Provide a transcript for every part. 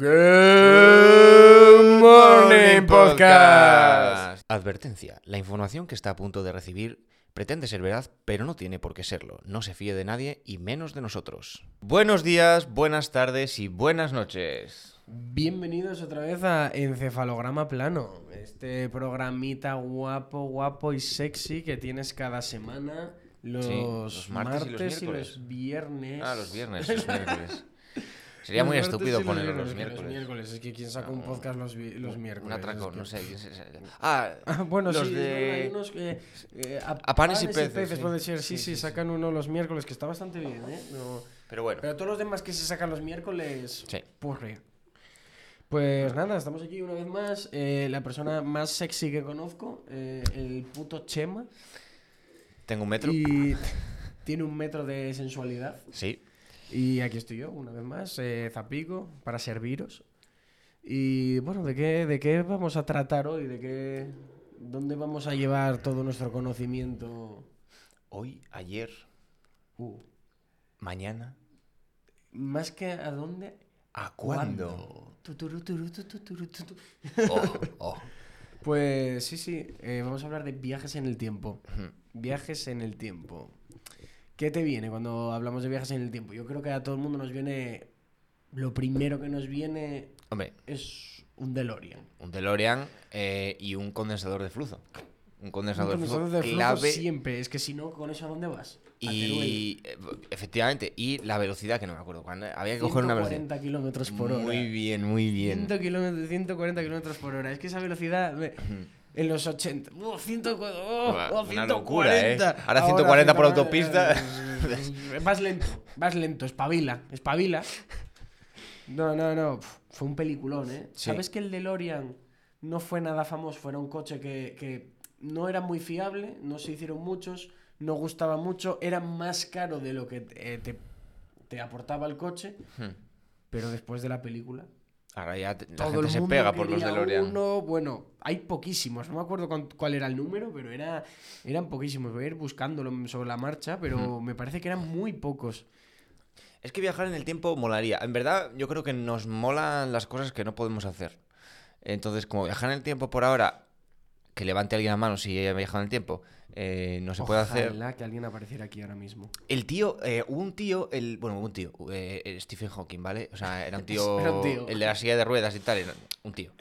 Good Morning Podcast. Advertencia. La información que está a punto de recibir pretende ser veraz, pero no tiene por qué serlo. No se fíe de nadie y menos de nosotros. Buenos días, buenas tardes y buenas noches. Bienvenidos otra vez a Encefalograma Plano, este programita guapo, guapo y sexy que tienes cada semana los, Sí, los martes y los y los viernes. Ah, los viernes, los miércoles. Sería muy estúpido y ponerlo los miércoles. miércoles. Es que quién saca un No, podcast los, los Un miércoles. atraco, Es que- no sé. quién se- se- Ah, Ah, bueno, los sí, de- hay unos que, eh, a, A panes y peces, sí. puede ser, sí, Sí, sí, sí, sí. sacan uno los miércoles, que está bastante bien, ¿eh? No- pero bueno. Pero todos los demás que se sacan los miércoles, Sí. porre. Pues nada, estamos aquí una vez más. eh, la persona más sexy que conozco, eh, el puto Chema. Tengo un metro. Y tiene un metro de sensualidad. Sí. Y aquí estoy yo, una vez más, eh, Zapico, para serviros. Y bueno, ¿de qué, ¿de qué vamos a tratar hoy? ¿De qué, ¿Dónde vamos a llevar todo nuestro conocimiento? Hoy, ayer, Uh, mañana. más que a dónde, ¿A cuándo? Oh, oh. Pues sí, sí, eh, vamos a hablar de viajes en el tiempo. Viajes en el tiempo. ¿Qué te viene cuando hablamos de viajes en el tiempo? Yo creo que a todo el mundo nos viene. Lo primero que nos viene Hombre, es un DeLorean. un DeLorean eh, y un condensador de flujo. Un condensador, Un de condensador de flujo clave siempre. Es que si no, ¿con eso a dónde vas? Y eh, efectivamente y la velocidad que no me acuerdo cuando había que coger una velocidad 140 kilómetros por hora. muy bien muy bien 100 kilómetros- 140 kilómetros por hora. Es que esa velocidad. me- En los 80. ¡Oh, 140! ¡Oh, Una- una 140! locura, ¿eh? Ahora 140 por autopista. Vas lento, vas lento, espabila, espabila. No, no, no. Fue un peliculón, ¿eh? Sí. ¿Sabes que el DeLorean no fue nada famoso? Fuera un coche que, que no era muy fiable, no se hicieron muchos, no gustaba mucho, era más caro de lo que eh, te, te aportaba el coche, Hmm. pero después de la película ahora ya la todo gente el se mundo pega por los DeLorean uno, bueno, hay poquísimos, no me acuerdo cuál era el número, pero era, eran poquísimos. Voy a ir buscándolo sobre la marcha, pero me parece que eran muy pocos. es que viajar en el tiempo molaría en verdad yo creo que nos molan las cosas que no podemos hacer entonces como viajar en el tiempo por ahora que levante alguien la mano si haya viajado en el tiempo eh, no se puede hacer Ojalá que alguien apareciera aquí ahora mismo. El tío, eh, hubo un tío, el, bueno, hubo un tío, eh, Stephen Hawking, ¿vale? O sea, era un tío, Era un tío. el de la silla de ruedas y tal, era un tío.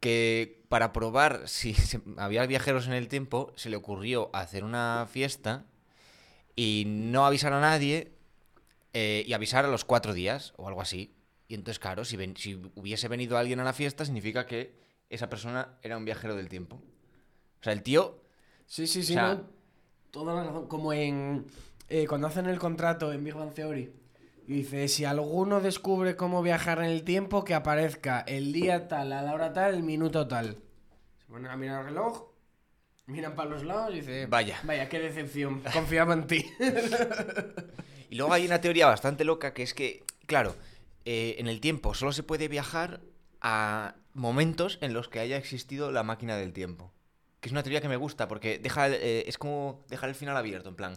Que para probar si se- había viajeros en el tiempo, se le ocurrió hacer una fiesta y no avisar a nadie y avisar a los cuatro días o algo así. Y entonces, claro, si, ven- si hubiese venido alguien a la fiesta, significa que esa persona era un viajero del tiempo. O sea, el tío Sí, sí, sí, O sea- no, toda la razón. Como en eh, cuando hacen el contrato en Big Bang Theory. Y dice, si alguno descubre cómo viajar en el tiempo, que aparezca el día tal, a la hora tal, el minuto tal. Se ponen a mirar el reloj, miran para los lados y dice, Vaya. vaya, qué decepción, confiaba en ti. Y luego hay una teoría bastante loca que es que, claro, eh, en el tiempo solo se puede viajar a momentos en los que haya existido la máquina del tiempo. Que es una teoría que me gusta porque deja, eh, es como dejar el final abierto, en plan,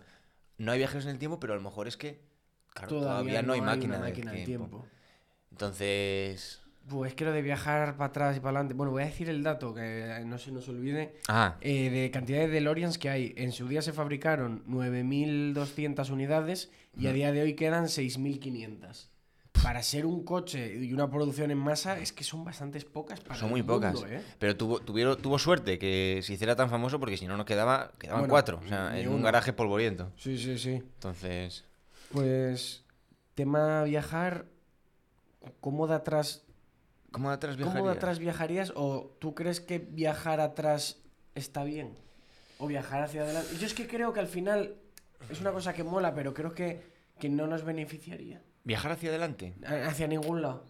no hay viajeros en el tiempo, pero a lo mejor es que, claro, todavía, no hay máquina, del máquina del tiempo. Entonces... Pues que lo de viajar para atrás y para adelante. Bueno, voy a decir el dato que no se nos olvide. Ah, eh, de cantidad de DeLoreans que hay. En su día se fabricaron 9.200 unidades y a día de hoy quedan 6.500. Para ser un coche y una producción en masa, es que son bastantes pocas para son el muy pocas. ¿eh? Pero tuvo, tuvieron, tuvo suerte que se hiciera tan famoso porque si no, no quedaba, quedaban Bueno, cuatro. O sea, en un garaje polvoriento. Sí, sí, sí. Entonces... Pues, tema viajar, ¿cómo de atrás, ¿Cómo de atrás ¿cómo de viajarías? atrás viajarías? ¿O tú crees que viajar atrás está bien? ¿O viajar hacia adelante? Yo es que creo que al final es una cosa que mola, pero creo que, que no nos beneficiaría. ¿Viajar hacia adelante? Hacia ningún lado.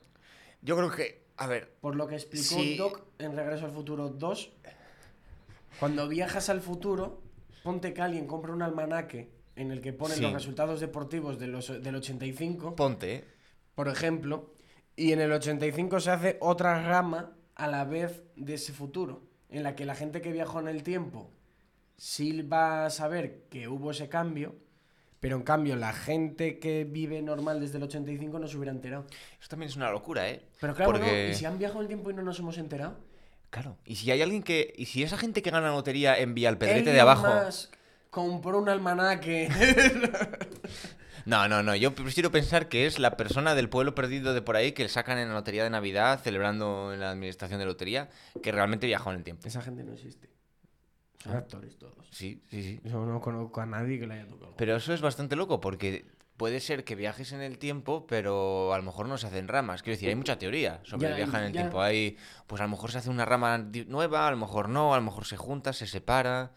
Yo creo que, a ver, Por lo que explicó. Doc en Regreso al Futuro 2, cuando viajas al futuro, ponte que alguien compra un almanaque en el que ponen Sí. los resultados deportivos de los, del 85, ponte, ¿eh? por ejemplo, y en el 85 se hace otra rama a la vez de ese futuro, en la que la gente que viajó en el tiempo sí va a saber que hubo ese cambio, Pero en cambio, la gente que vive normal desde el 85 no se hubiera enterado. Eso también es una locura, ¿eh? Pero claro, Porque- ¿no? ¿y si han viajado en el tiempo y no nos hemos enterado? Claro. Y si hay alguien que. Y si esa gente que gana la lotería envía el pedrete de abajo. Musk compró un almanaque. No, no, no. Yo prefiero pensar que es la persona del pueblo perdido de por ahí que le sacan en la lotería de Navidad, celebrando en la administración de lotería, que realmente viajó en el tiempo. Esa gente no existe. Son actores todos. Sí, sí, sí. Yo no conozco a nadie que le haya tocado. Pero eso es bastante loco porque puede ser que viajes en el tiempo, pero a lo mejor no se hacen ramas. Quiero decir, hay mucha teoría sobre Ya, el viaje en el ya. tiempo. Hay, pues a lo mejor se hace una rama nueva, a lo mejor no, a lo mejor se junta, se separa.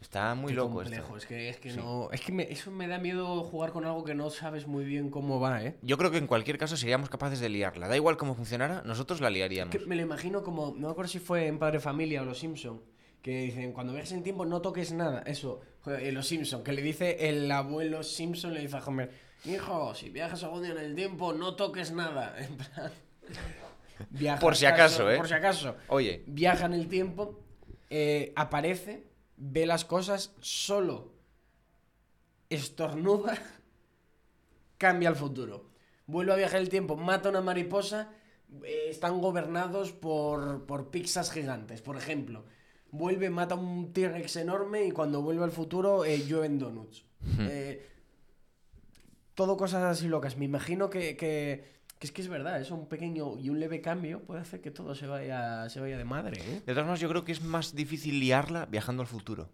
Está muy Qué loco complejo. esto. Es que, es que Sí. no. Es que me- eso me da miedo jugar con algo que no sabes muy bien cómo va, ¿eh? Yo creo que en cualquier caso seríamos capaces de liarla. Da igual cómo funcionara, nosotros la liaríamos. Que me lo imagino como. No me acuerdo si fue en Padre Familia o Los Simpson. Que dicen, cuando viajes en tiempo no toques nada. Eso, joder, en Los Simpson. Que le dice el abuelo Simpson, le dice a Homer: Hijo, si viajas algún día en el tiempo, no toques nada. En plan. viaja Por si acaso, ¿eh? Por si acaso. Oye, Viaja en el tiempo, eh, aparece, ve las cosas, solo estornuda, cambia el futuro. Vuelve a viajar el tiempo, mata a una mariposa, eh, están gobernados por, por pizzas gigantes, por ejemplo. Vuelve, mata un T-Rex enorme y cuando vuelve al futuro eh, llueven donuts. Eh, todo cosas así locas. Me imagino que, que- que es que es verdad, eso un pequeño y un leve cambio puede hacer que todo se vaya, se vaya de madre. ¿eh? de todas maneras yo creo que es más difícil liarla viajando al futuro.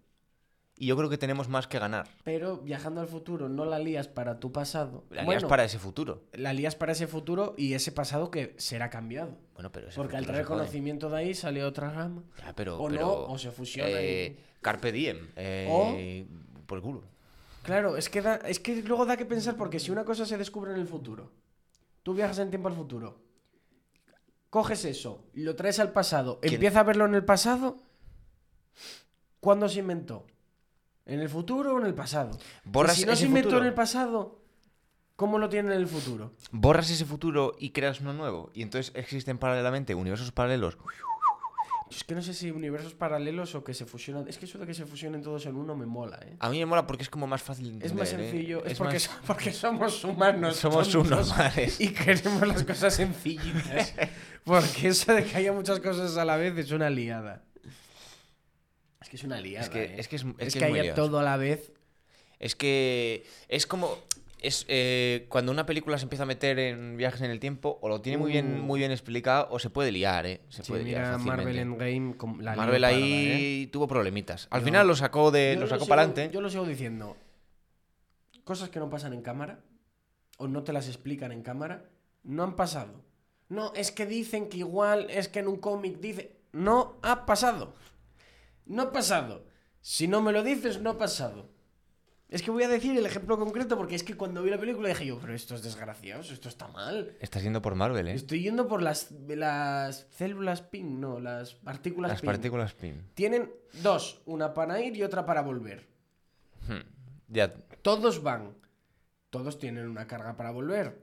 Y yo creo que tenemos más que ganar. Pero viajando al futuro no la lías para tu pasado. La lías Bueno, para ese futuro. la lías para ese futuro y ese pasado que será cambiado. Bueno, pero ese Porque al traer conocimiento de ahí sale otra rama. Ya, pero, O no, o se fusiona eh, Carpe diem. eh, Por el culo. Claro, es que, da- es que luego da que pensar porque si una cosa se descubre en el futuro, tú viajas en tiempo al futuro, coges eso, lo traes al pasado, ¿Quién? empieza a verlo en el pasado, ¿cuándo se inventó? ¿En el futuro o en el pasado? Borras Y si no ese se inventó futuro. en el pasado, ¿cómo lo tiene en el futuro? Borras ese futuro y creas uno nuevo. Y entonces existen paralelamente universos paralelos. Es que no sé si universos paralelos o que se fusionan. Es que eso de que se fusionen todos en uno me mola, ¿eh? A mí me mola porque es como más fácil de entender. Es más ¿eh? sencillo. Es, Es porque, más- so- porque somos humanos. Somos subnormales. Y queremos las cosas sencillitas. porque eso de que haya muchas cosas a la vez es una liada. Es que es una liada. Es que, ¿eh? es que es, es Es que haya todo a la vez. Es que es como es eh, cuando una película se empieza a meter en viajes en el tiempo o lo tiene muy bien Uh. muy bien explicado o se puede liar, eh. Se Sí, puede liar mira. Marvel Endgame. la Marvel ahí ¿eh? tuvo problemitas. Al Yo- final lo sacó de lo sacó para adelante. Yo lo sigo diciendo. Cosas que no pasan en cámara o no te las explican en cámara no han pasado. No, es que dicen que igual es que en un cómic dice. No ha pasado. No ha pasado. Si no me lo dices, no ha pasado. Es que voy a decir el ejemplo concreto porque es que cuando vi la película dije yo, pero esto es desgraciado, esto está mal. Estás yendo por Marvel, eh. Estoy yendo por las, las células PIN, no, las partículas Las PIN. partículas PIN. Tienen dos, una para ir y otra para volver. Hmm. Ya. Todos van. Todos tienen una carga para volver.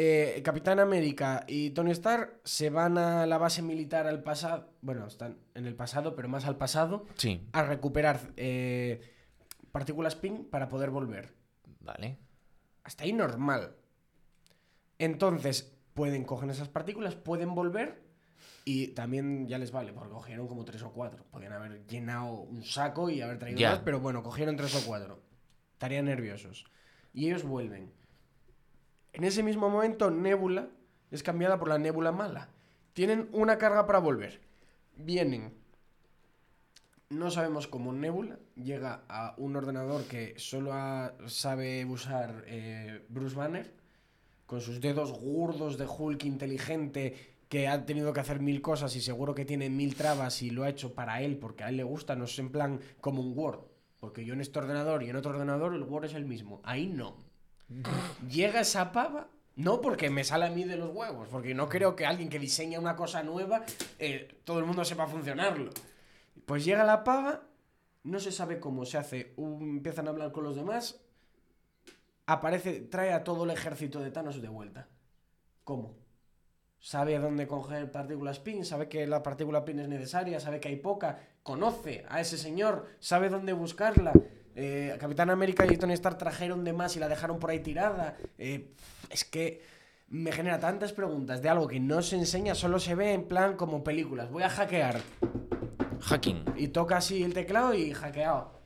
Eh, Capitán América y Tony Stark se van a la base militar al pasado. Bueno, están en el pasado, pero más al pasado. Sí. A recuperar eh, partículas PIN para poder volver. Vale. Hasta ahí normal. Entonces, pueden coger esas partículas, pueden volver y también ya les vale, porque cogieron como tres o cuatro. Podían haber llenado un saco y haber traído más, pero bueno, cogieron tres o cuatro. Estarían nerviosos. Y ellos vuelven. En ese mismo momento, Nebula es cambiada por la Nebula mala. Tienen una carga para volver. Vienen. No sabemos cómo Nebula llega a un ordenador que solo sabe usar eh, Bruce Banner, con sus dedos gordos de Hulk inteligente, que ha tenido que hacer mil cosas y seguro que tiene mil trabas y lo ha hecho para él porque a él le gusta, no es en plan como un Word. Porque yo en este ordenador y en otro ordenador el Word es el mismo. Ahí no. Llega esa pava, no porque me sale a mí de los huevos, porque no creo que alguien que diseña una cosa nueva, eh, todo el mundo sepa funcionarlo. Pues llega la pava, no se sabe cómo se hace, un- empiezan a hablar con los demás, aparece, trae a todo el ejército de Thanos de vuelta. ¿Cómo? Sabe a dónde coger partículas PIN, sabe que la partícula PIN es necesaria, sabe que hay poca, conoce a ese señor, sabe dónde buscarla, eh, Capitán América y Tony Stark trajeron de más y la dejaron por ahí tirada. Eh, es que me genera tantas preguntas de algo que no se enseña, solo se ve en plan como películas. Voy a hackear. Hacking. Y toca así el teclado y hackeado.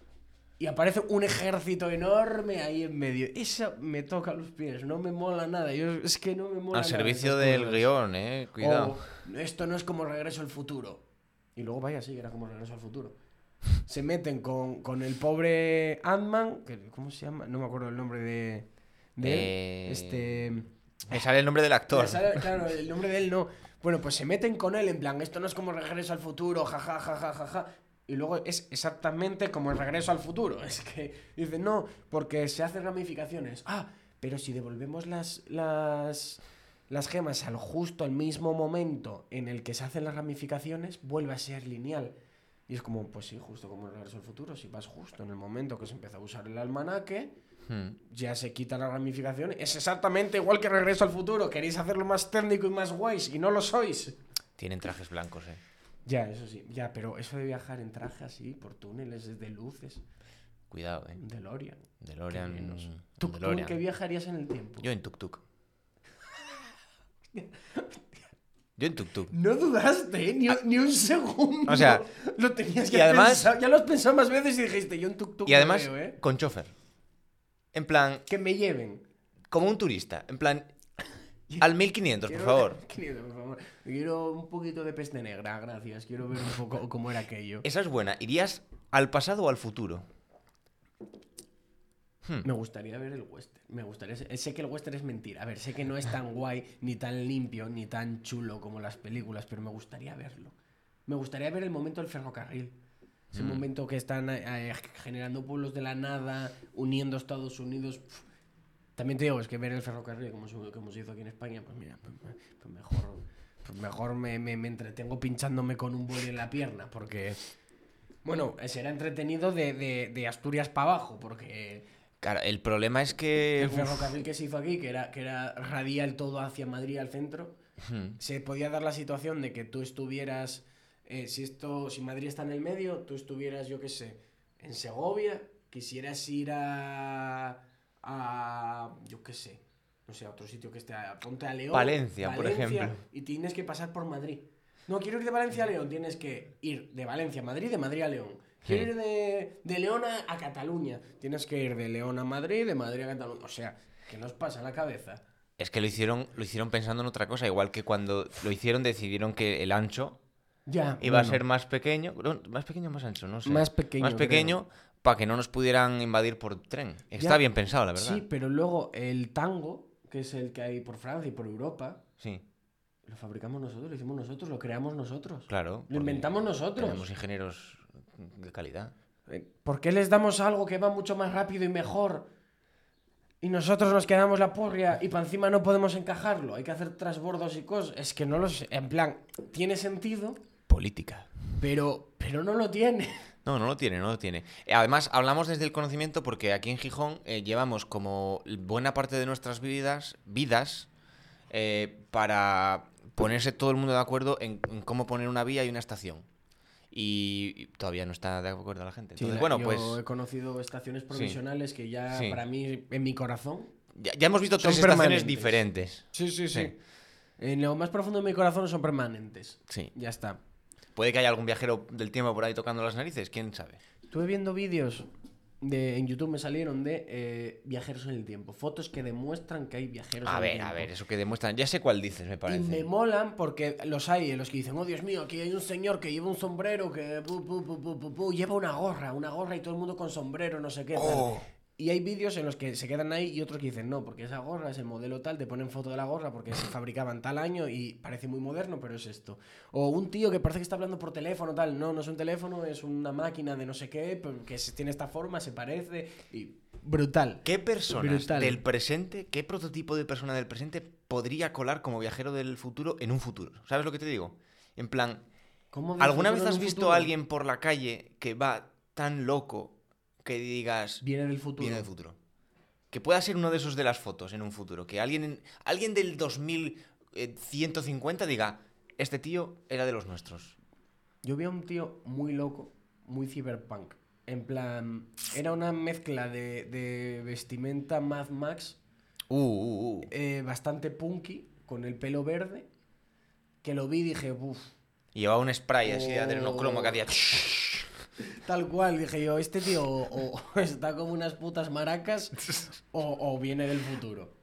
Y aparece un ejército enorme ahí en medio. Eso me toca los pies, no me mola nada. Yo, es que no me mola Al nada servicio del cosas. guion, eh. Cuidado. O, esto no es como Regreso al Futuro. Y luego vaya, sí, era como Regreso al Futuro. Se meten con, con el pobre Ant-Man, que- ¿cómo se llama? No me acuerdo el nombre de... de él. Eh, Este... Me sale el nombre del actor. Sale- claro, el nombre de él no. Bueno, pues se meten con él en plan, esto no es como Regreso al Futuro, jaja, jaja, jaja. Y luego es exactamente como el Regreso al Futuro. Es que dicen, no, porque se hacen ramificaciones. Ah, pero si devolvemos las, las, las gemas al justo, al mismo momento en el que se hacen las ramificaciones, vuelve a ser lineal. Y es como, pues sí, justo como el Regreso al Futuro. Si vas justo en el momento que se empieza a usar el almanaque, Hmm. ya se quita la ramificación. Es exactamente igual que Regreso al Futuro. Queréis hacerlo más técnico y más guays y no lo sois. Tienen trajes blancos, eh. Ya, eso sí. Ya, pero eso de viajar en traje así, por túneles de luces, Cuidado, eh. DeLorean. DeLorean. menos. ¿Tú, tú en DeLorean. qué viajarías en el tiempo? Yo en tuk-tuk. Yo en tuk-tuk. No dudaste, ¿eh? ni, ni un segundo. O sea, lo tenías que y además- pensar. Ya lo has pensado más veces y dijiste, yo en tuk-tuk Y además, ¿eh? con chofer. En plan, Que me lleven. como un turista. En plan, al 1500, por Quiero- favor. Quiero, por favor. Quiero un poquito de peste negra, gracias. Quiero ver un poco cómo era aquello. Esa es buena. ¿Irías al pasado o al futuro? Hmm. Me gustaría ver el western. Me gustaría. Sé que el western es mentira. A ver, sé que no es tan guay, ni tan limpio, ni tan chulo como las películas, pero me gustaría verlo. Me gustaría ver el momento del ferrocarril. Ese momento que están eh, generando pueblos de la nada, uniendo Estados Unidos. También te digo, es que ver el ferrocarril, como se, como se hizo aquí en España, pues mira, pues, pues mejor, pues mejor me, me- me entretengo pinchándome con un boli en la pierna, porque. Bueno, será entretenido de, de- de Asturias para abajo, porque Claro, el problema es que. el ferrocarril que se hizo aquí, que era, que era radial todo hacia Madrid al centro, hmm. se podía dar la situación de que tú estuvieras, eh, si esto, si Madrid está en el medio, tú estuvieras, yo qué sé, en Segovia, quisieras ir a, a yo qué sé, no sé, a otro sitio que esté, a, ponte a León. Valencia, por ejemplo. Y tienes que pasar por Madrid. No, quiero ir de Valencia a León, tienes que ir de Valencia a Madrid, de Madrid a León. Quiero Sí. ir de, de León a, a Cataluña, tienes que ir de León a Madrid, de Madrid a Cataluña. O sea, ¿qué nos pasa en la cabeza? Es que lo hicieron, lo hicieron pensando en otra cosa. Igual que cuando lo hicieron, decidieron que el ancho Ya. iba a ser más pequeño. Más pequeño o más ancho, no sé. Más pequeño, Más pequeño para que no nos pudieran invadir por tren. Está Ya. bien pensado, la verdad. Sí, pero luego el tango, que es el que hay por Francia y por Europa, Sí, lo fabricamos nosotros, lo hicimos nosotros, lo creamos nosotros. claro. Lo inventamos nosotros. Tenemos ingenieros de calidad. Eh, ¿Por qué les damos algo que va mucho más rápido y mejor? Y nosotros nos quedamos la porria y para encima no podemos encajarlo. Hay que hacer trasbordos y cosas. Es que no lo sé. En plan, tiene sentido, Política. pero, pero no lo tiene. No, no lo tiene, no lo tiene. Además, hablamos desde el conocimiento porque aquí en Gijón eh, llevamos como buena parte de nuestras vidas, vidas eh, para ponerse todo el mundo de acuerdo en, en cómo poner una vía y una estación. Y, todavía no está de acuerdo la gente. Entonces, bueno, yo pues he conocido estaciones provisionales que ya, Sí. para mí, en mi corazón, ya, ya hemos visto tres estaciones diferentes. Sí, sí. sí. En lo más profundo de mi corazón son permanentes. Sí. Ya está. Puede que haya algún viajero del tiempo por ahí tocando las narices, quién sabe. Estuve viendo vídeos de, en YouTube, me salieron de eh, viajeros en el tiempo. Fotos que demuestran que hay viajeros A en el ver, tiempo. a ver, eso que demuestran. Ya sé cuál dices, me Y parece. me molan porque los hay, eh, los que dicen, oh Dios mío, aquí hay un señor que lleva un sombrero, que pu, pu, pu, lleva una gorra, una gorra y todo el mundo con sombrero, no sé qué. tal". Y hay vídeos en los que se quedan ahí y otros que dicen, no, porque esa gorra es el modelo tal, te ponen foto de la gorra porque se fabricaba en tal año y parece muy moderno, pero es esto. O un tío que parece que está hablando por teléfono, tal, no, no es un teléfono, es una máquina de no sé qué, que tiene esta forma, se parece y brutal. ¿Qué personas Brutal. del presente, qué prototipo de persona del presente podría colar como viajero del futuro en un futuro? ¿Sabes lo que te digo? En plan, ¿Cómo del ¿alguna vez has visto futuro? a alguien por la calle que va tan loco que digas Viene del futuro. viene del futuro? Que pueda ser uno de esos de las fotos en un futuro. Que alguien, en- alguien del 2150 diga, este tío era de los nuestros. Yo vi a un tío muy loco, muy cyberpunk. En plan, era una mezcla de, de vestimenta Mad Max Uh, uh, uh. eh, bastante punky, con el pelo verde, que lo vi y dije, uff, llevaba un spray así de Oh. adrenocromo que hacía. Tal cual. Dije yo, este tío o, o está como unas putas maracas o, o viene del futuro.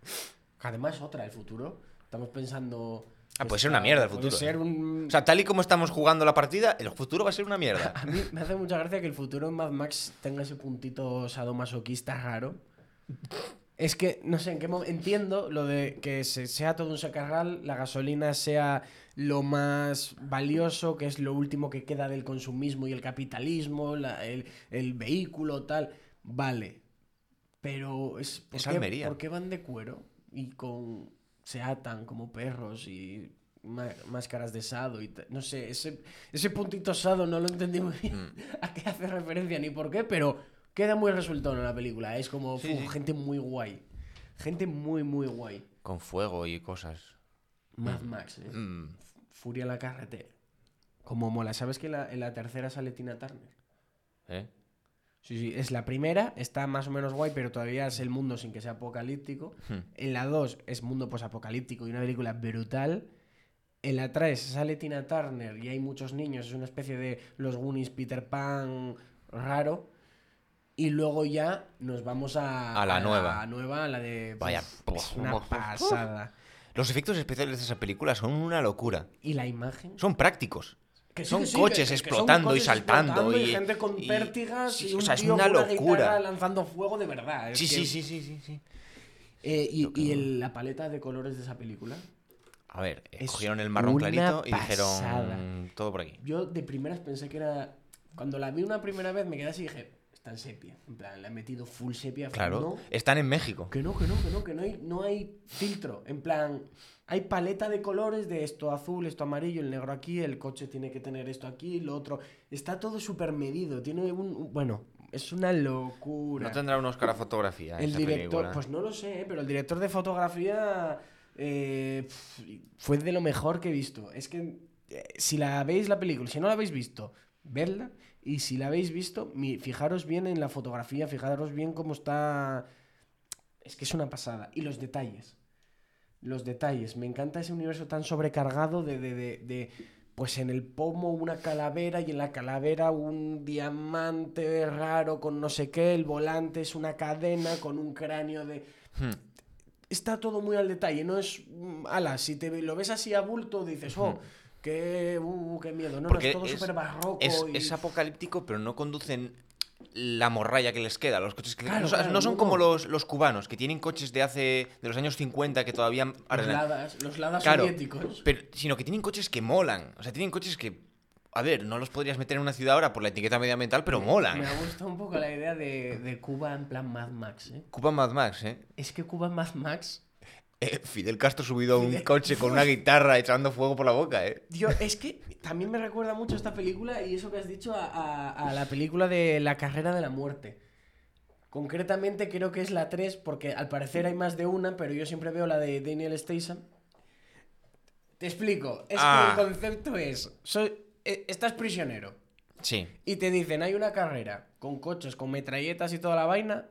Además, otra, el futuro. Estamos pensando... Ah, puede ser una mierda el puede futuro, ser un... O sea, tal y como estamos jugando la partida, el futuro va a ser una mierda. A mí me hace mucha gracia que el futuro en Mad Max tenga ese puntito sadomasoquista raro. Es que, no sé, en qué momento... Entiendo lo de que se- sea todo un sacarral, la gasolina sea lo más valioso, que es lo último que queda del consumismo y el capitalismo, la- el, el vehículo, tal. Vale. Pero es... ¿por Es qué- Almería. ¿Por qué van de cuero? Y con... se atan como perros y... Máscaras de sado y no sé, ese, ese puntito sado no lo entendí muy bien Mm. a qué hace referencia ni por qué, pero queda muy resultado en la película. Es como Sí, fu, sí. gente muy guay. Gente muy, muy guay. Con fuego y cosas. Mad Max, ¿eh? Mm. Furia en la carretera. Como mola. ¿Sabes que en la, en la tercera sale Tina Turner? ¿Eh? Sí, sí, es la primera, está más o menos guay, pero todavía es el mundo sin que sea apocalíptico. Hmm. En la 2 es mundo posapocalíptico y una película brutal. En la 3 sale Tina Turner y hay muchos niños, es una especie de los Goonies Peter Pan raro. Y luego ya nos vamos a, A la nueva. La nueva, a la de. Vaya. Es una pasada. Los efectos especiales de esa película son una locura. Y la imagen. Son prácticos. Que sí, son que sí, coches que- que son explotando y saltando explotando y- gente con y- pértigas sí, y o sea, es una con una locura. guitarra lanzando fuego de verdad. Sí, sí, sí, sí, sí. Eh, y y el- la paleta de colores de esa película. A ver, eh, Es cogieron el marrón una clarito y pasada. dijeron todo por aquí. Yo de primeras pensé que era. Cuando la vi una primera vez me quedé así y dije, está en sepia. En plan, le han metido full sepia. Claro, No, están en México. que no, que no, que no, que no hay, no hay filtro. En plan, hay paleta de colores de esto azul, esto amarillo, el negro aquí, el coche tiene que tener esto aquí, lo otro. Está todo súper medido. Tiene un. un- Bueno, es una locura. No tendrá un Oscar a fotografía. El director, película. pues no lo sé, ¿eh? pero el director de fotografía eh, fue de lo mejor que he visto. Es que eh, si la veis la película, si no la habéis visto, vedla. Y si la habéis visto, fijaros bien en la fotografía, fijaros bien cómo está. Es que es una pasada. Y los detalles. Los detalles. Me encanta ese universo tan sobrecargado de, de, de- de, Pues en el pomo una calavera y en la calavera un diamante raro con no sé qué. El volante es una cadena con un cráneo de Hmm. está todo muy al detalle, no es, mm, ala, si te lo ves así a bulto dices, oh, qué, uh, qué miedo, no, es todo súper barroco Es, y... es apocalíptico, pero no conducen la morralla que les queda. Los coches que Claro, son- claro, no son no, como los, los cubanos, que tienen coches de hace de los años 50 que todavía los ladas, los ladas Claro, soviéticos. pero, sino que tienen coches que molan. O sea, tienen coches que, a ver, no los podrías meter en una ciudad ahora por la etiqueta medioambiental, pero molan. Me ha gustado un poco la idea de, de Cuba en plan Mad Max, ¿eh? Cuba Mad Max, ¿eh? Es que Cuba Mad Max... Eh, Fidel Castro subido a un Fidel- coche con una guitarra echando fuego por la boca, ¿eh? Tío, es que también me recuerda mucho esta película y eso que has dicho a, a- a la película de La carrera de la muerte. Concretamente creo que es la 3 porque al parecer hay más de una, pero yo siempre veo la de Daniel Statham. Te explico, es Ah. que el concepto es, soy, eh, estás prisionero Sí. y te dicen hay una carrera con coches, con metralletas y toda la vaina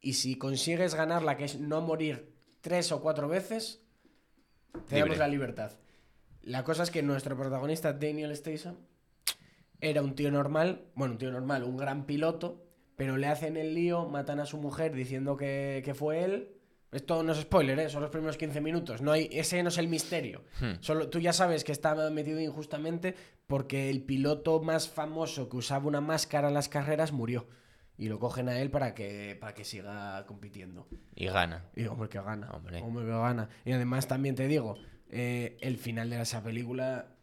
y si consigues ganarla, que es no morir tres o cuatro veces, te damos Libre. la libertad. La cosa es que nuestro protagonista, Daniel Statham, era un tío normal, bueno, un tío normal, un gran piloto, pero le hacen el lío, matan a su mujer diciendo que, que fue él. Esto no es spoiler, ¿eh? son los primeros 15 minutos. No hay, ese no es el misterio. Hmm. Solo, tú ya sabes que está metido injustamente porque el piloto más famoso que usaba una máscara en las carreras murió. Y lo cogen a él para que, para que siga compitiendo. Y gana. Y hombre, que gana. Hombre. Hombre, que gana. Y además también te digo, eh, el final de esa película,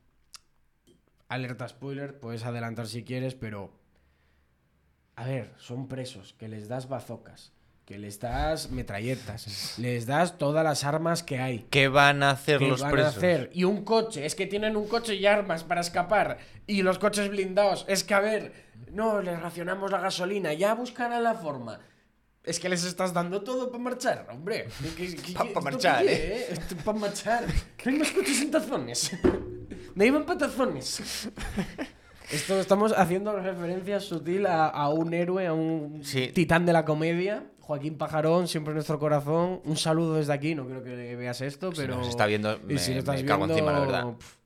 alerta spoiler, puedes adelantar si quieres, pero... A ver, son presos, que les das bazocas, que les das metralletas, les das todas las armas que hay. ¿Qué van a hacer ¿Qué los van presos? a hacer? Y un coche, es que tienen un coche y armas para escapar. Y los coches blindados, es que a ver, no, les racionamos la gasolina, ya buscarán la forma. Es que les estás dando todo para marchar, hombre. ¿Qué- qué- qué- Pa- marchar, qué, eh? Esto pa' marchar. Hay más coches en tazones. Me iban para tazones. Esto estamos haciendo referencia sutil a, a un héroe, a un Sí. titán de la comedia. Joaquín Pajarón, siempre en nuestro corazón. Un saludo desde aquí, no creo que veas esto, Si pero. nos está viendo, y me, si lo estás me cago viendo, encima, la verdad. pf,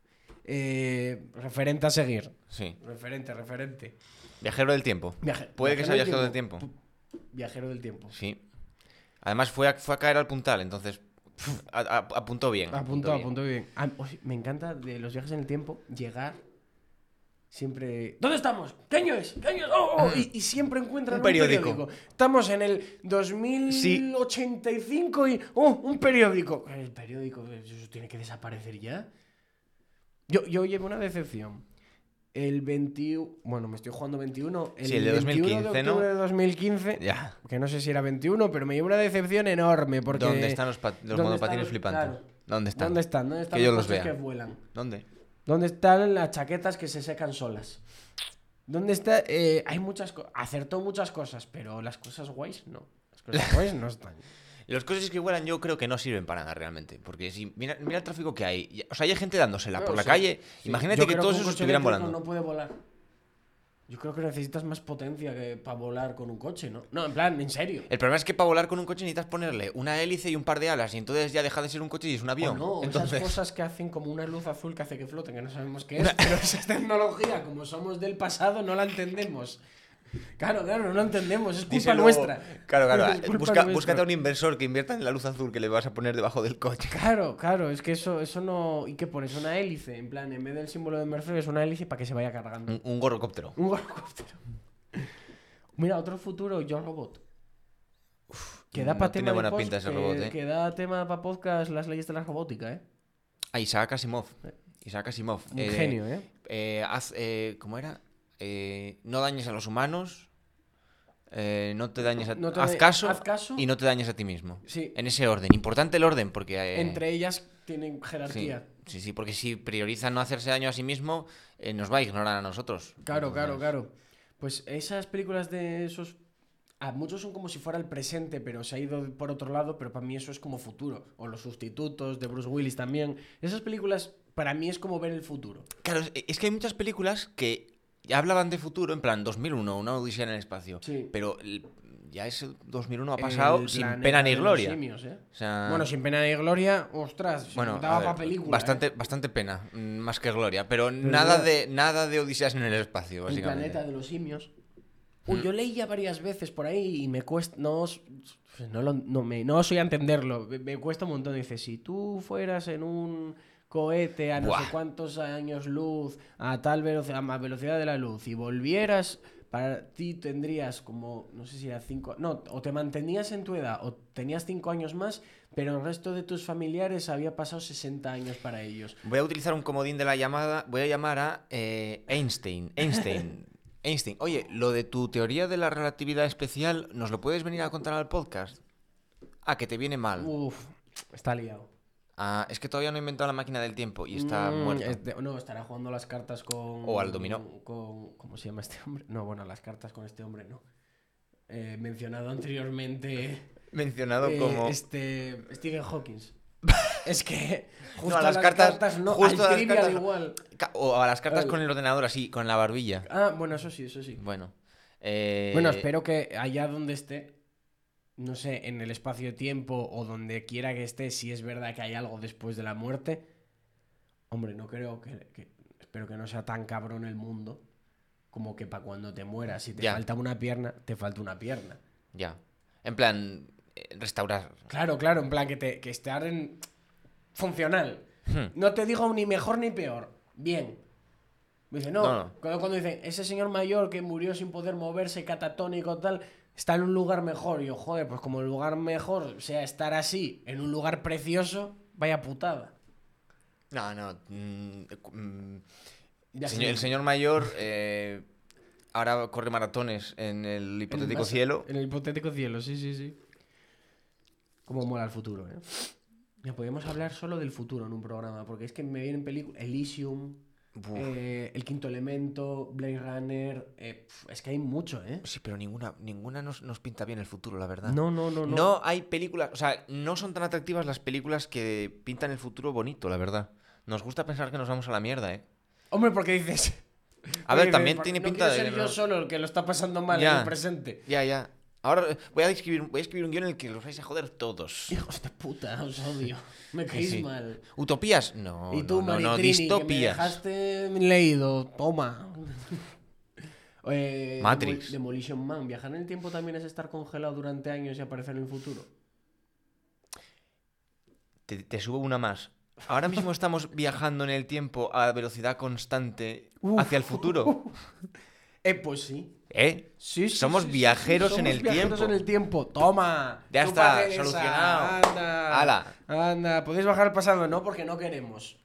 eh, referente a seguir. Sí. Referente, referente. Viajero del tiempo. Viaje- Puede que sea viajero del tiempo. Viajero del tiempo. Sí. Además fue a, fue a caer al puntal, entonces pf, a- a- apuntó bien. Apunto, bien. apunto bien. Ah, oye, me encanta de los viajes en el tiempo llegar siempre. ¿Dónde estamos? ¿Qué año es? ¿Qué año es? Oh, oh, y, y siempre encuentran Un un periódico. periódico. Estamos en el 2085 y. ¡Oh! Un periódico. El periódico, eso tiene que desaparecer ya. Yo, yo llevo una decepción. El 21. Bueno, me estoy jugando 21. El Sí, el de 21 2015, ¿no? octubre de 2015. Ya. Que no sé si era 21, pero me llevo una decepción enorme. Porque ¿Dónde están los, pa- los ¿Dónde monopatines están? flipantes? Claro. ¿Dónde están? ¿Dónde están? ¿Dónde están Que yo los vea. que vuelan? ¿Dónde? ¿Dónde están las chaquetas que se secan solas? ¿Dónde está? eh, hay muchas cosas. Acertó muchas cosas, pero las cosas guays no. Las cosas guays no están. Los coches que vuelan yo creo que no sirven para nada realmente. Porque si mira, mira el tráfico que hay. O sea, hay gente dándosela por la sí, calle. sí. Imagínate Yo que todos esos estuvieran volando. No puede volar. Yo creo que necesitas más potencia que para volar con un coche, ¿no? No, en plan, en serio. El problema es que para volar con un coche necesitas ponerle una hélice y un par de alas. Y entonces ya deja de ser un coche y es un O avión. no, entonces, esas cosas que hacen como una luz azul que hace que floten, que no sabemos qué es, pero esa tecnología, como somos del pasado, no la entendemos. Claro, claro, no entendemos, es culpa díselo- nuestra. Claro, claro. Culpa Busca, nuestra. búscate a un inversor que invierta en la luz azul que le vas a poner debajo del coche. Claro, claro, es que eso, eso no. ¿Y qué pones? Una hélice, en plan, en vez del símbolo de Mercedes, una hélice para que se vaya cargando. Un, un gorrocóptero. Un gorrocóptero. Mira, otro futuro, Yo Robot. Que da no para tiene tema buena pinta ese robot, ¿eh? Que da tema para podcast las leyes de la robótica, ¿eh? Ah, Isaac Asimov. Isaac Asimov. Un Eh, genio, ¿eh? eh, haz, eh, ¿Cómo era? Eh, no dañes a los humanos. eh, no te dañes a... No te- haz, caso, haz caso. y no te dañes a ti mismo. Sí. En ese orden. Importante el orden porque... eh, Entre ellas tienen jerarquía. sí, sí, porque si prioriza no hacerse daño a sí mismo, eh, nos va a ignorar a nosotros. Claro, claro, Entonces, claro. Pues esas películas de esos. A muchos son como si fuera el presente, pero se ha ido por otro lado, pero para mí eso es como futuro. O los sustitutos de Bruce Willis también. Esas películas para mí es como ver el futuro. Claro, es que hay muchas películas que ya hablaban de futuro, en plan 2001, una odisea en el espacio. Sí. Pero el- ya ese 2001 ha pasado El sin pena ni gloria. simios, ¿eh? O sea, Bueno, sin pena ni gloria, ostras, bueno, daba para película. bastante, ¿eh? bastante pena, mm, más que gloria. Pero nada de, nada de odiseas en el espacio, El básicamente. planeta de los simios. Uy, Mm. yo leía varias veces por ahí y me cuesta. No, no, lo- no, me, no soy a entenderlo. Me, me cuesta un montón. Dice: si tú fueras en un cohete a no sé cuántos años luz, a tal velocidad, a más velocidad de la luz, y volvieras, para ti tendrías como, no sé si era cinco. No, o te mantenías en tu edad, o tenías cinco años más, pero el resto de tus familiares había pasado 60 años para ellos. Voy a utilizar un comodín de la llamada. Voy a llamar a eh, Einstein. Einstein. Einstein. Oye, lo de tu teoría de la relatividad especial, ¿nos lo puedes venir a contar al podcast? Ah, que te viene mal. Uf, está liado. Ah, es que todavía no he inventado la máquina del tiempo y está Mm, muerto. no, estará jugando las cartas con. O al dominó. Con, ¿Cómo se llama este hombre? No, bueno, las cartas con este hombre no. Eh, mencionado anteriormente. Mencionado eh, como. Este. Stephen Hawking. es que. Justo No, a las las cartas- cartas, no. justo a al las trivial cartas- igual. Ca- O a las cartas Al- con el ordenador así, con la barbilla. Ah, bueno, eso sí, eso sí. Bueno. eh, Bueno, espero que allá donde esté, no sé, en el espacio-tiempo o donde quiera que esté, si es verdad que hay algo después de la muerte, hombre, no creo que, que- espero que no sea tan cabrón el mundo como que para cuando te mueras, si te Ya. falta una pierna, te falta una pierna. Ya. En plan, eh, restaurar. Claro, claro, en plan que, te, que estar en funcional. Hmm. No te digo ni mejor ni peor, bien. Me dice, no, No, no. Cuando, cuando dicen, ese señor mayor que murió sin poder moverse, catatónico, tal, está en un lugar mejor. Y yo, joder, pues como el lugar mejor sea estar así, en un lugar precioso, vaya putada. No, no. mm, mm, señor- el señor mayor eh, ahora corre maratones en el En el hipotético cielo. En el hipotético cielo, sí, sí, sí. Cómo mola el futuro, ¿eh? Ya podemos hablar solo del futuro en un programa, porque es que me vienen películas. Elysium. Eh, El Quinto Elemento, Blade Runner. eh, es que hay mucho, ¿eh? Sí, pero ninguna, ninguna nos, nos pinta bien el futuro, la verdad. No, no, no, no. No hay películas, o sea, no son tan atractivas las películas que pintan el futuro bonito, la verdad. Nos gusta pensar que nos vamos a la mierda, ¿eh? Hombre, porque dices. A ver, también tiene no pinta de ser yo solo el que lo está pasando mal Ya. en el presente. Ya, ya. Ahora eh, voy a escribir, voy a escribir un guion en el que los vais a joder todos. Hijos de puta, os odio. Me caéis sí. mal. ¿Utopías? No, y tú, no, no, no, Maritrini, que me dejaste leído. Toma. Eh, Matrix. Demol- Demolition Man. Viajar en el tiempo también es estar congelado durante años y aparecer en el futuro. Te, te subo una más. Ahora mismo estamos viajando en el tiempo a velocidad constante hacia el futuro. Eh, pues sí. ¿Eh? Sí, sí, Somos sí, viajeros en el viajeros tiempo. en el tiempo. Toma. Ya está, esa. solucionado. Anda. Ala. Anda, podéis bajar al pasado, no, porque no queremos.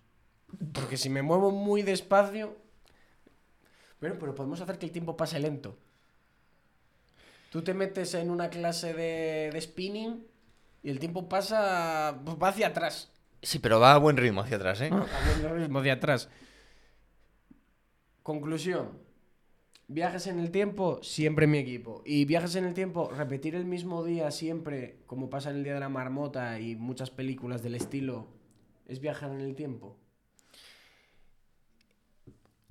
Porque si me muevo muy despacio. Bueno, pero podemos hacer que el tiempo pase lento. Tú te metes en una clase de, de spinning y el tiempo pasa. pues, va hacia atrás. Sí, pero va a buen ritmo hacia atrás, ¿eh? Haciendo lo mismo de atrás. Conclusión. Viajes en el tiempo, siempre mi equipo. Y viajes en el tiempo, repetir el mismo día siempre, como pasa en el Día de la Marmota y muchas películas del estilo, es viajar en el tiempo.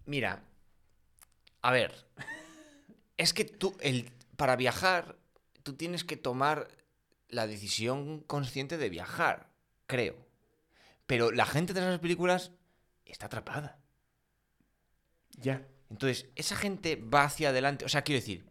Mira, a ver, es que tú, el, para viajar, tú tienes que tomar la decisión consciente de viajar, creo. Pero la gente de esas películas está atrapada. Ya. Entonces, esa gente va hacia adelante. O sea, quiero decir,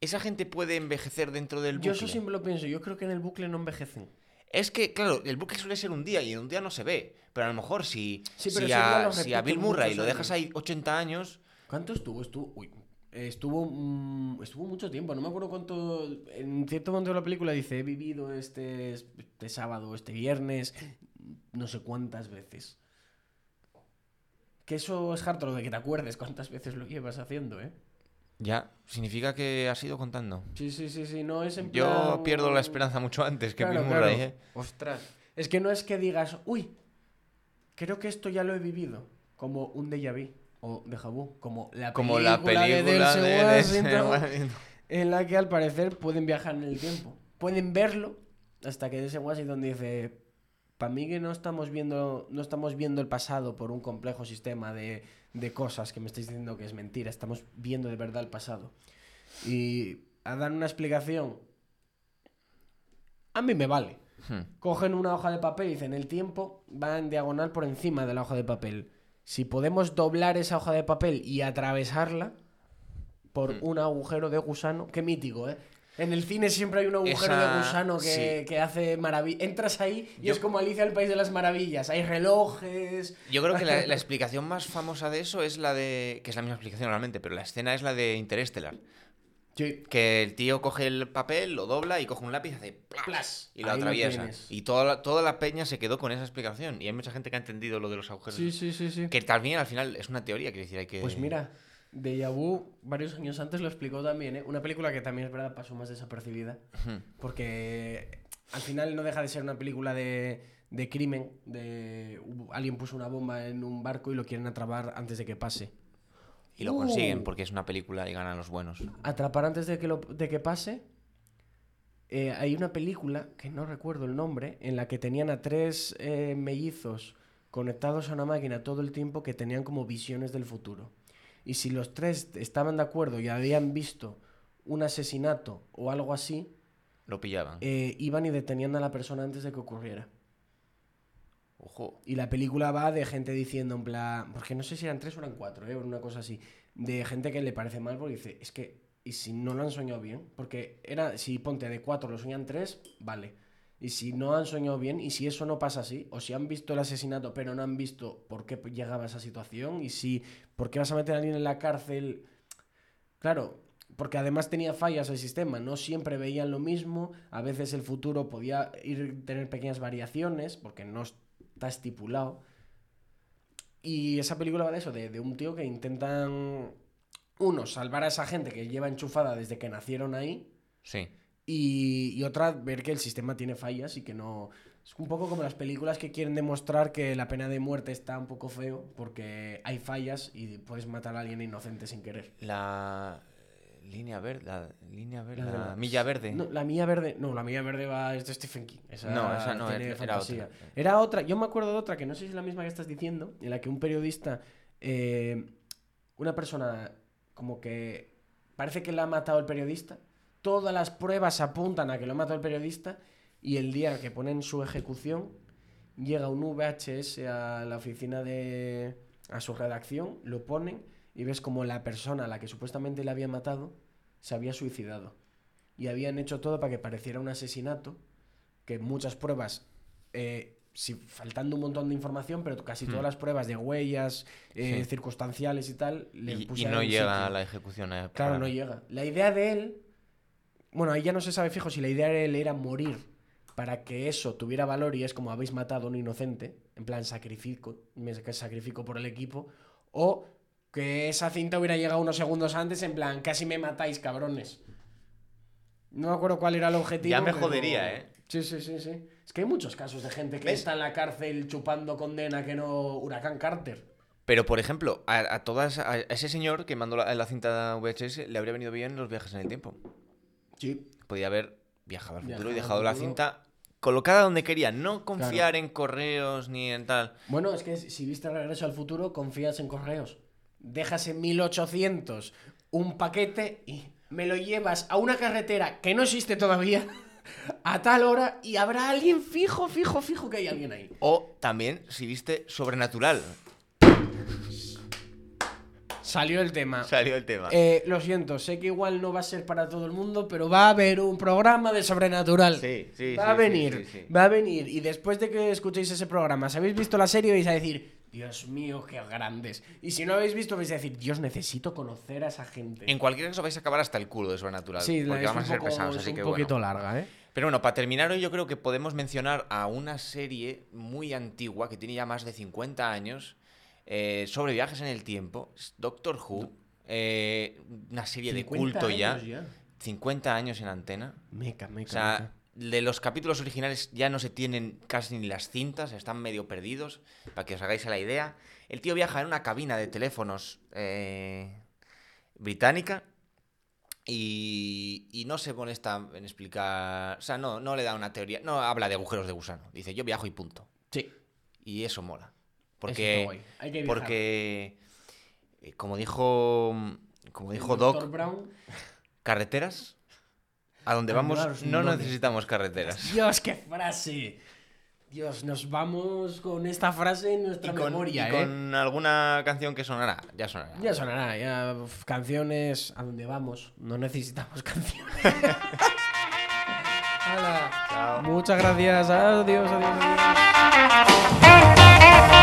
esa gente puede envejecer dentro del bucle. Yo eso siempre lo pienso. Yo creo que en el bucle no envejecen. Es que, claro, el bucle suele ser un día y en un día no se ve. Pero a lo mejor si, Sí, si, a, si a Bill Murray lo dejas ahí 80 años, ¿Cuánto estuvo? Estuvo, uy, estuvo, mm, estuvo mucho tiempo, no me acuerdo cuánto. En cierto momento de la película dice: He vivido este, este sábado, este viernes, no sé cuántas veces. Que eso es harto lo de que te acuerdes cuántas veces lo llevas haciendo, ¿eh? ya significa que has ido contando. Sí, sí, sí, sí, no es en Yo plan- pierdo la esperanza mucho antes que Claro, claro. ¿eh? Ostras. Es que no es que digas, uy, creo que esto ya lo he vivido, como un déjà vu o déjà vu, como la Como película, la película de, de, en la que al parecer pueden viajar en el tiempo. Pueden verlo hasta que ese Washington dice, para mí que no estamos viendo no estamos viendo el pasado por un complejo sistema de, de cosas que me estáis diciendo que es mentira, estamos viendo de verdad el pasado. Y a dar una explicación a mí me vale. Hmm. Cogen una hoja de papel y dicen el tiempo va en diagonal por encima de la hoja de papel. Si podemos doblar esa hoja de papel y atravesarla por Hmm. un agujero de gusano, qué mítico, ¿eh? En el cine siempre hay un agujero Esa- de gusano que, sí. que hace maravilla. Entras ahí y Yo- es como Alicia al País de las Maravillas. Hay relojes. Yo creo que la, la explicación más famosa de eso es la de. que es la misma explicación realmente, pero la escena es la de Interestelar. Sí. Que el tío coge el papel, lo dobla y coge un lápiz y hace plas, y lo Ahí lo atraviesa. tienes. y toda la, toda la peña se quedó con esa explicación. Y hay mucha gente que ha entendido lo de los agujeros. Sí, sí, sí, sí. Que también al final es una teoría, quiero decir, hay que. Pues mira, Deja Vu varios años antes lo explicó también, ¿eh? Una película que también es verdad pasó más desapercibida. Porque al final no deja de ser una película de, de crimen, de alguien puso una bomba en un barco y lo quieren atrapar antes de que pase. Y lo Uh. consiguen porque es una película y ganan los buenos. Atrapar antes de que, lo- de que pase. eh, hay una película, que no recuerdo el nombre, en la que tenían a tres eh, mellizos conectados a una máquina todo el tiempo que tenían como visiones del futuro. Y si los tres estaban de acuerdo y habían visto un asesinato o algo así, Lo pillaban. eh, iban y detenían a la persona antes de que ocurriera. Ojo. Y la película va de gente diciendo en plan, porque no sé si eran tres o eran cuatro, ¿eh? o una cosa así, de gente que le parece mal porque dice, es que, ¿y si no lo han soñado bien? Porque era, si ponte de cuatro lo soñan tres, vale. Y si no han soñado bien, y si eso no pasa así, o si han visto el asesinato pero no han visto por qué llegaba a esa situación, y si, ¿por qué vas a meter a alguien en la cárcel? Claro, porque además tenía fallas el sistema, no siempre veían lo mismo, a veces el futuro podía ir tener pequeñas variaciones, porque no está estipulado. Y esa película va de eso, de, de un tío que intentan, uno, salvar a esa gente que lleva enchufada desde que nacieron ahí, Sí. Y, y otra, ver que el sistema tiene fallas y que no... Es un poco como las películas que quieren demostrar que la pena de muerte está un poco feo porque hay fallas y puedes matar a alguien inocente sin querer. La línea verde. La línea verde. La La, milla verde. No, la mía verde, no, la mía verde va es de Stephen King. Esa No, esa no, era- era otra. Era otra, yo me acuerdo de otra que no sé si es la misma que estás diciendo, en la que un periodista eh, una persona como que parece que la ha matado el periodista. Todas las pruebas apuntan a que lo ha matado el periodista y el día que ponen su ejecución llega un VHS a la oficina de... a su redacción, lo ponen y ves como la persona a la que supuestamente le había matado se había suicidado. Y habían hecho todo para que pareciera un asesinato, que muchas pruebas, eh, sí, faltando un montón de información, pero casi todas Hmm. las pruebas de huellas, eh, Sí. circunstanciales y tal, le Y, y no llega a la ejecución. eh, Claro, para- no llega. La idea de él, bueno, ahí ya no se sabe fijo si la idea de él era morir para que eso tuviera valor y es como habéis matado a un inocente, en plan sacrifico, me sacrifico por el equipo, o que esa cinta hubiera llegado unos segundos antes, en plan, casi me matáis, cabrones. No me acuerdo cuál era el objetivo. Ya me pero- jodería, ¿eh? Sí, sí, sí, sí. Es que hay muchos casos de gente que ¿Ves? está en la cárcel chupando condena que no Huracán Carter. Pero, por ejemplo, a, a todas, a ese señor que mandó la, la cinta VHS le habría venido bien los viajes en el tiempo. Sí. Podía haber viajado al futuro Viajado y dejado la cinta colocada donde quería. No confiar en correos ni en tal. Bueno, es que si viste Regreso al Futuro, confías en correos. Dejas en 1800 un paquete y me lo llevas a una carretera que no existe todavía a tal hora y habrá alguien fijo, fijo, fijo que hay alguien ahí. O también, si viste Sobrenatural. Salió el tema. Salió el tema. Eh, lo siento, sé que igual no va a ser para todo el mundo, pero va a haber un programa de sobrenatural. Sí, sí, Va sí, a venir, sí, sí. va a venir. Y después de que escuchéis ese programa, si habéis visto la serie, vais a decir, Dios mío, qué grandes. Y si no habéis visto, vais a decir, Dios, necesito conocer a esa gente. En cualquier caso vais a acabar hasta el culo de Sobrenatural. Sí, la- porque vamos a ser poco- pesados, es así un que poquito bueno. larga, ¿eh? Pero bueno, para terminar hoy yo creo que podemos mencionar a una serie muy antigua que tiene ya más de 50 años eh, sobre viajes en el tiempo. Doctor Who. eh, una serie de 50 culto ya. años 50 años en antena. Meca, meca, O sea, de los capítulos originales ya no se tienen casi ni las cintas, están medio perdidos, para que os hagáis a la idea. El tío viaja en una cabina de teléfonos eh, británica y, y no se molesta en explicar, o sea, no, no le da una teoría, no habla de agujeros de gusano, dice yo viajo y punto. Sí, Y eso mola. Porque. Hay que porque eh, como dijo, como dijo Doc. Brown. carreteras, a donde vamos no no necesitamos carreteras. Dios, qué frase. Dios, nos vamos con esta frase en nuestra Y con, memoria, y ¿eh? con alguna canción que sonará, ya sonará. Ya sonará, ya canciones a donde vamos. No necesitamos canciones. Chao. Muchas gracias. Adiós, adiós, adiós.